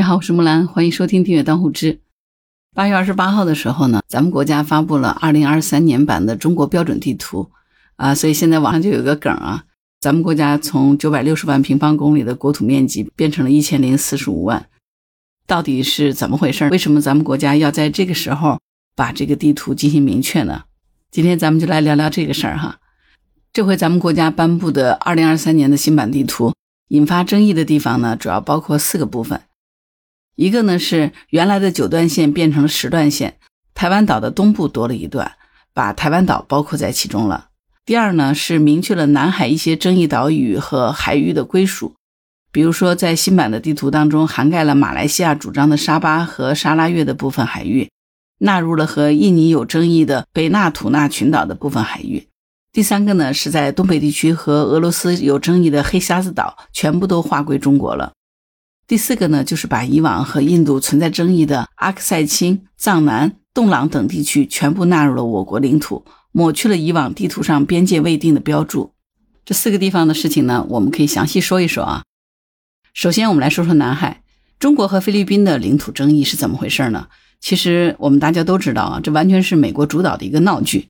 你好，我是木兰，欢迎收听《订阅当户知》。八月二十八号的时候呢，咱们国家发布了二零二三年版的中国标准地图啊，所以现在网上就有个梗啊，咱们国家从九百六十万平方公里的国土面积变成了一千零四十五万，到底是怎么回事？为什么咱们国家要在这个时候把这个地图进行明确呢？今天咱们就来聊聊这个事儿哈。这回咱们国家颁布的二零二三年的新版地图，引发争议的地方呢，主要包括四个部分。一个呢是原来的九段线变成了十段线，台湾岛的东部多了一段，把台湾岛包括在其中了。第二呢是明确了南海一些争议岛屿和海域的归属，比如说在新版的地图当中，涵盖了马来西亚主张的沙巴和沙拉越的部分海域，纳入了和印尼有争议的北纳土纳群岛的部分海域。第三个呢，是在东北地区和俄罗斯有争议的黑瞎子岛全部都划归中国了。第四个呢，就是把以往和印度存在争议的阿克塞钦、藏南、洞朗等地区全部纳入了我国领土，抹去了以往地图上边界未定的标注。这四个地方的事情呢，我们可以详细说一说啊。首先，我们来说说南海，中国和菲律宾的领土争议是怎么回事呢？其实我们大家都知道啊，这完全是美国主导的一个闹剧。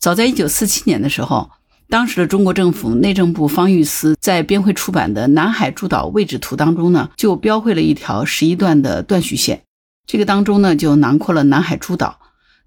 早在一九四七年的时候，当时的中国政府内政部方玉司在编绘出版的《南海诸岛位置图》当中呢，就标绘了一条十一段的断续线。这个当中呢，就囊括了南海诸岛。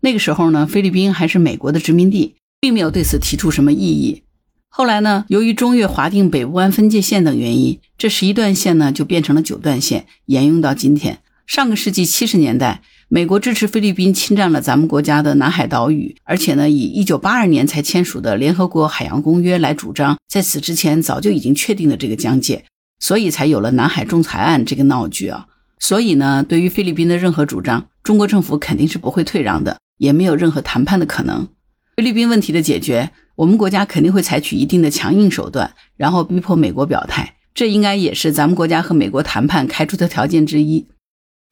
那个时候呢，菲律宾还是美国的殖民地，并没有对此提出什么异议。后来呢，由于中越划定北部湾分界线等原因，这十一段线呢就变成了九段线，沿用到今天。上个世纪七十年代。美国支持菲律宾侵占了咱们国家的南海岛屿，而且呢，以1982年才签署的联合国海洋公约来主张，在此之前早就已经确定了这个疆界，所以才有了南海仲裁案这个闹剧啊。所以呢，对于菲律宾的任何主张，中国政府肯定是不会退让的，也没有任何谈判的可能。菲律宾问题的解决，我们国家肯定会采取一定的强硬手段，然后逼迫美国表态，这应该也是咱们国家和美国谈判开出的条件之一。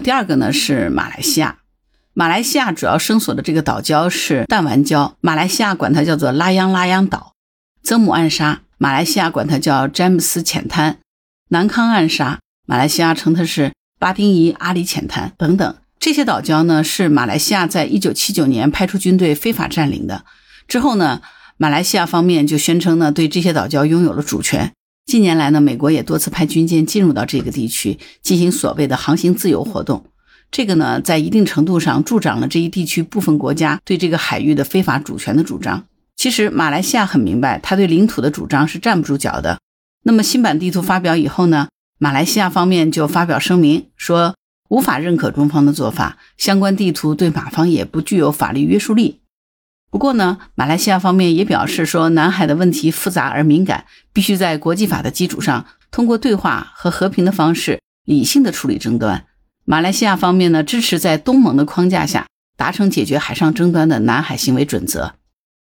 第二个呢是马来西亚，马来西亚主要生索的这个岛礁是弹丸礁，马来西亚管它叫做拉央拉央岛；曾母暗沙，马来西亚管它叫詹姆斯浅滩；南康暗沙，马来西亚称它是巴丁伊阿里浅滩等等。这些岛礁呢是马来西亚在一九七九年派出军队非法占领的，之后呢，马来西亚方面就宣称呢对这些岛礁拥有了主权。近年来呢，美国也多次派军舰进入到这个地区，进行所谓的航行自由活动。这个呢，在一定程度上助长了这一地区部分国家对这个海域的非法主权的主张。其实，马来西亚很明白，他对领土的主张是站不住脚的。那么，新版地图发表以后呢，马来西亚方面就发表声明说，无法认可中方的做法，相关地图对马方也不具有法律约束力。不过呢，马来西亚方面也表示说，南海的问题复杂而敏感，必须在国际法的基础上，通过对话和和平的方式，理性的处理争端。马来西亚方面呢，支持在东盟的框架下达成解决海上争端的南海行为准则。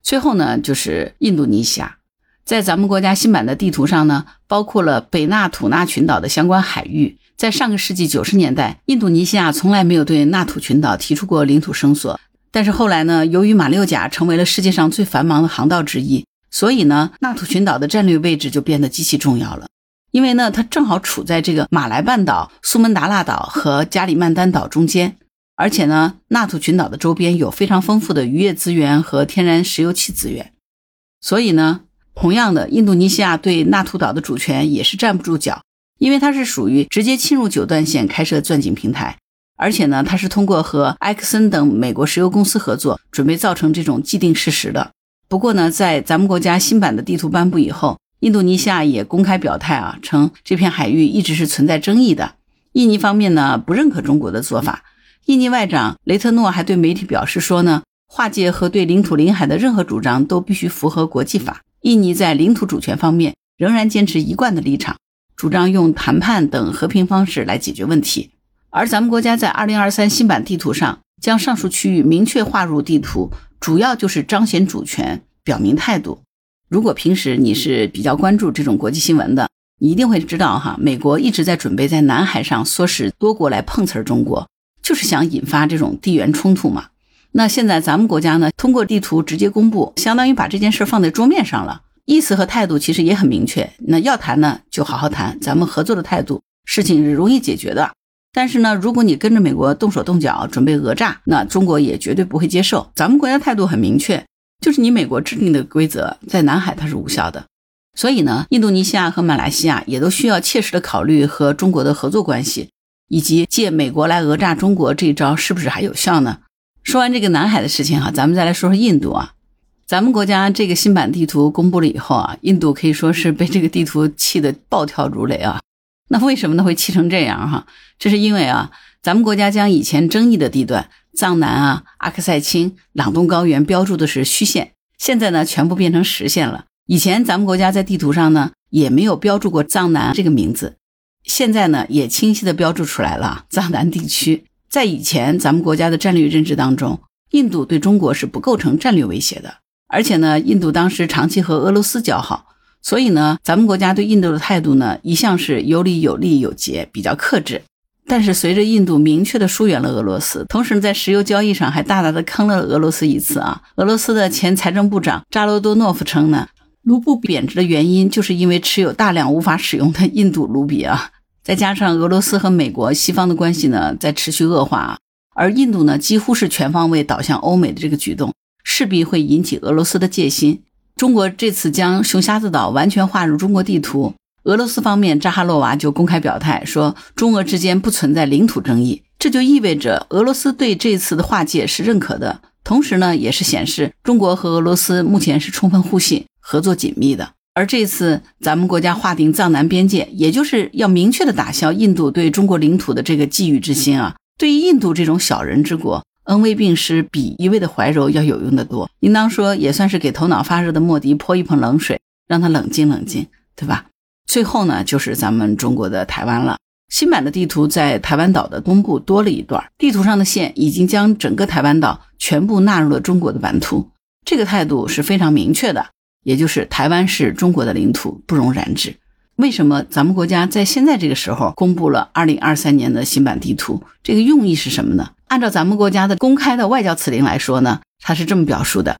最后呢，就是印度尼西亚，在咱们国家新版的地图上呢，包括了北纳土纳群岛的相关海域。在上个世纪九十年代，印度尼西亚从来没有对纳土群岛提出过领土声索。但是后来呢，由于马六甲成为了世界上最繁忙的航道之一，所以呢，纳土群岛的战略位置就变得极其重要了。因为呢，它正好处在这个马来半岛、苏门答腊岛和加里曼丹岛中间，而且呢，纳土群岛的周边有非常丰富的渔业资源和天然石油气资源。所以呢，同样的，印度尼西亚对纳土岛的主权也是站不住脚，因为它是属于直接侵入九段线开设钻井平台。而且呢，它是通过和埃克森等美国石油公司合作，准备造成这种既定事实的。不过呢，在咱们国家新版的地图颁布以后，印度尼西亚也公开表态啊，称这片海域一直是存在争议的。印尼方面呢，不认可中国的做法。印尼外长雷特诺还对媒体表示说呢，划界和对领土领海的任何主张都必须符合国际法。印尼在领土主权方面仍然坚持一贯的立场，主张用谈判等和平方式来解决问题。而咱们国家在二零二三新版地图上将上述区域明确划入地图，主要就是彰显主权、表明态度。如果平时你是比较关注这种国际新闻的，你一定会知道哈，美国一直在准备在南海上唆使多国来碰瓷儿中国，就是想引发这种地缘冲突嘛。那现在咱们国家呢，通过地图直接公布，相当于把这件事放在桌面上了，意思和态度其实也很明确。那要谈呢，就好好谈，咱们合作的态度，事情是容易解决的。但是呢，如果你跟着美国动手动脚准备讹诈，那中国也绝对不会接受。咱们国家态度很明确，就是你美国制定的规则在南海它是无效的。所以呢，印度尼西亚和马来西亚也都需要切实的考虑和中国的合作关系，以及借美国来讹诈中国这一招是不是还有效呢？说完这个南海的事情哈，咱们再来说说印度啊。咱们国家这个新版地图公布了以后啊，印度可以说是被这个地图气得暴跳如雷啊。那为什么呢？会气成这样哈？这是因为啊，咱们国家将以前争议的地段藏南啊、阿克塞钦、朗东高原标注的是虚线，现在呢全部变成实线了。以前咱们国家在地图上呢也没有标注过藏南这个名字，现在呢也清晰的标注出来了藏南地区。在以前咱们国家的战略认知当中，印度对中国是不构成战略威胁的，而且呢，印度当时长期和俄罗斯交好。所以呢，咱们国家对印度的态度呢，一向是有理有利有节，比较克制。但是随着印度明确的疏远了俄罗斯，同时在石油交易上还大大的坑了俄罗斯一次啊。俄罗斯的前财政部长扎罗多诺夫称呢，卢布贬值的原因就是因为持有大量无法使用的印度卢比啊。再加上俄罗斯和美国西方的关系呢在持续恶化，而印度呢几乎是全方位倒向欧美的这个举动，势必会引起俄罗斯的戒心。中国这次将熊瞎子岛完全划入中国地图，俄罗斯方面扎哈洛娃就公开表态说，中俄之间不存在领土争议，这就意味着俄罗斯对这次的划界是认可的，同时呢，也是显示中国和俄罗斯目前是充分互信、合作紧密的。而这次咱们国家划定藏南边界，也就是要明确的打消印度对中国领土的这个觊觎之心啊，对于印度这种小人之国。恩威并施比一味的怀柔要有用的多，应当说也算是给头脑发热的莫迪泼一盆冷水，让他冷静冷静，对吧？最后呢，就是咱们中国的台湾了。新版的地图在台湾岛的东部多了一段，地图上的线已经将整个台湾岛全部纳入了中国的版图，这个态度是非常明确的，也就是台湾是中国的领土，不容染指。为什么咱们国家在现在这个时候公布了二零二三年的新版地图？这个用意是什么呢？按照咱们国家的公开的外交辞令来说呢，它是这么表述的：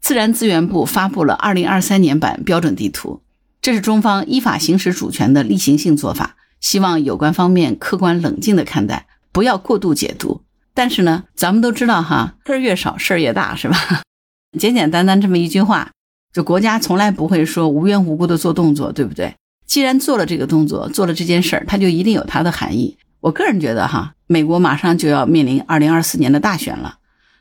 自然资源部发布了二零二三年版标准地图，这是中方依法行使主权的例行性做法，希望有关方面客观冷静的看待，不要过度解读。但是呢，咱们都知道哈，事儿越少事儿越大，是吧？简简单单这么一句话，就国家从来不会说无缘无故的做动作，对不对？既然做了这个动作，做了这件事儿，它就一定有它的含义。我个人觉得哈，美国马上就要面临二零二四年的大选了。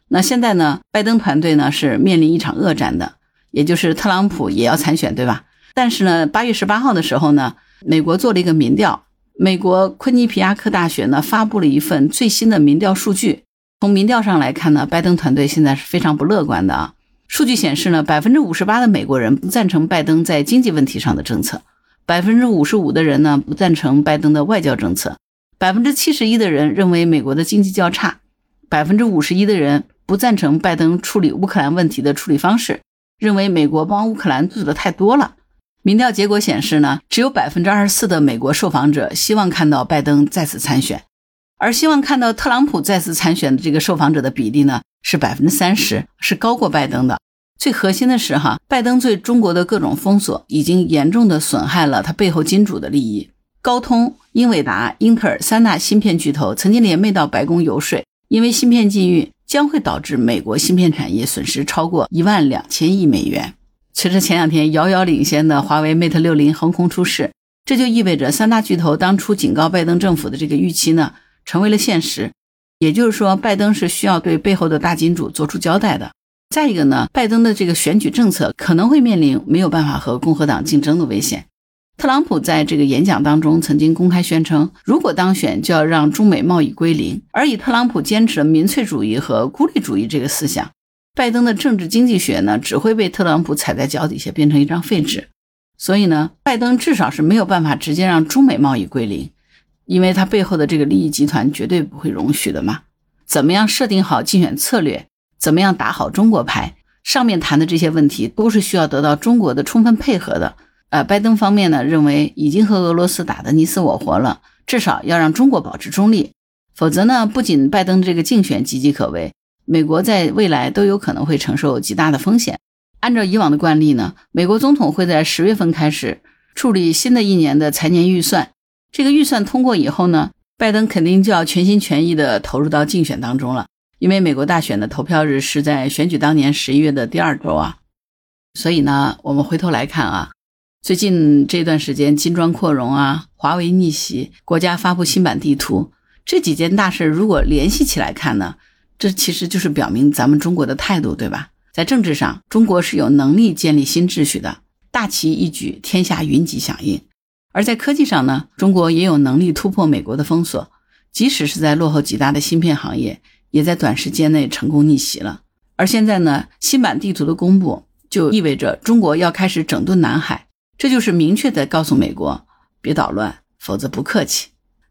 那现在呢，拜登团队呢是面临一场恶战的，也就是特朗普也要参选，对吧？但是呢，八月十八号的时候呢，美国做了一个民调，美国昆尼皮亚克大学呢发布了一份最新的民调数据。从民调上来看呢，拜登团队现在是非常不乐观的啊。数据显示呢，百分之五十八的美国人不赞成拜登在经济问题上的政策，百分之五十五的人呢不赞成拜登的外交政策。百分之七十一的人认为美国的经济较差，百分之五十一的人不赞成拜登处理乌克兰问题的处理方式，认为美国帮乌克兰做的太多了。民调结果显示呢，只有百分之二十四的美国受访者希望看到拜登再次参选，而希望看到特朗普再次参选的这个受访者的比例呢是百分之三十，是高过拜登的。最核心的是哈，拜登对中国的各种封锁已经严重的损害了他背后金主的利益。高通、英伟达、英特尔三大芯片巨头曾经联袂到白宫游说，因为芯片禁运将会导致美国芯片产业损失超过一万两千亿美元。随着前两天遥遥领先的华为 Mate 六零横空出世，这就意味着三大巨头当初警告拜登政府的这个预期呢，成为了现实。也就是说，拜登是需要对背后的大金主做出交代的。再一个呢，拜登的这个选举政策可能会面临没有办法和共和党竞争的危险。特朗普在这个演讲当中曾经公开宣称，如果当选就要让中美贸易归零。而以特朗普坚持的民粹主义和孤立主义这个思想，拜登的政治经济学呢只会被特朗普踩在脚底下，变成一张废纸。所以呢，拜登至少是没有办法直接让中美贸易归零，因为他背后的这个利益集团绝对不会容许的嘛。怎么样设定好竞选策略，怎么样打好中国牌，上面谈的这些问题都是需要得到中国的充分配合的。呃，拜登方面呢认为已经和俄罗斯打得你死我活了，至少要让中国保持中立，否则呢，不仅拜登这个竞选岌岌可危，美国在未来都有可能会承受极大的风险。按照以往的惯例呢，美国总统会在十月份开始处理新的一年的财年预算，这个预算通过以后呢，拜登肯定就要全心全意地投入到竞选当中了，因为美国大选的投票日是在选举当年十一月的第二周啊。所以呢，我们回头来看啊，最近这段时间金砖扩容啊，华为逆袭，国家发布新版地图这几件大事，如果联系起来看呢，这其实就是表明咱们中国的态度，对吧？在政治上，中国是有能力建立新秩序的，大旗一举，天下云集响应。而在科技上呢，中国也有能力突破美国的封锁，即使是在落后极大的芯片行业，也在短时间内成功逆袭了。而现在呢，新版地图的公布，就意味着中国要开始整顿南海，这就是明确的告诉美国，别捣乱，否则不客气，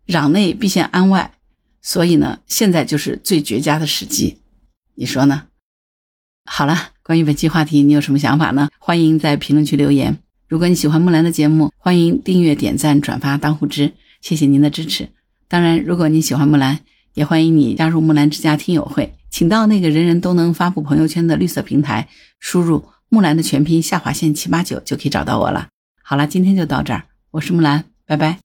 攘内必先安外。所以呢，现在就是最绝佳的时机，你说呢？好了，关于本期话题，你有什么想法呢？欢迎在评论区留言。如果你喜欢木兰的节目，欢迎订阅、点赞、转发、当护知，谢谢您的支持。当然，如果你喜欢木兰，也欢迎你加入木兰之家听友会，请到那个人人都能发布朋友圈的绿色平台，输入木兰的全拼下划线七八九就可以找到我了。好了，今天就到这儿，我是木兰，拜拜。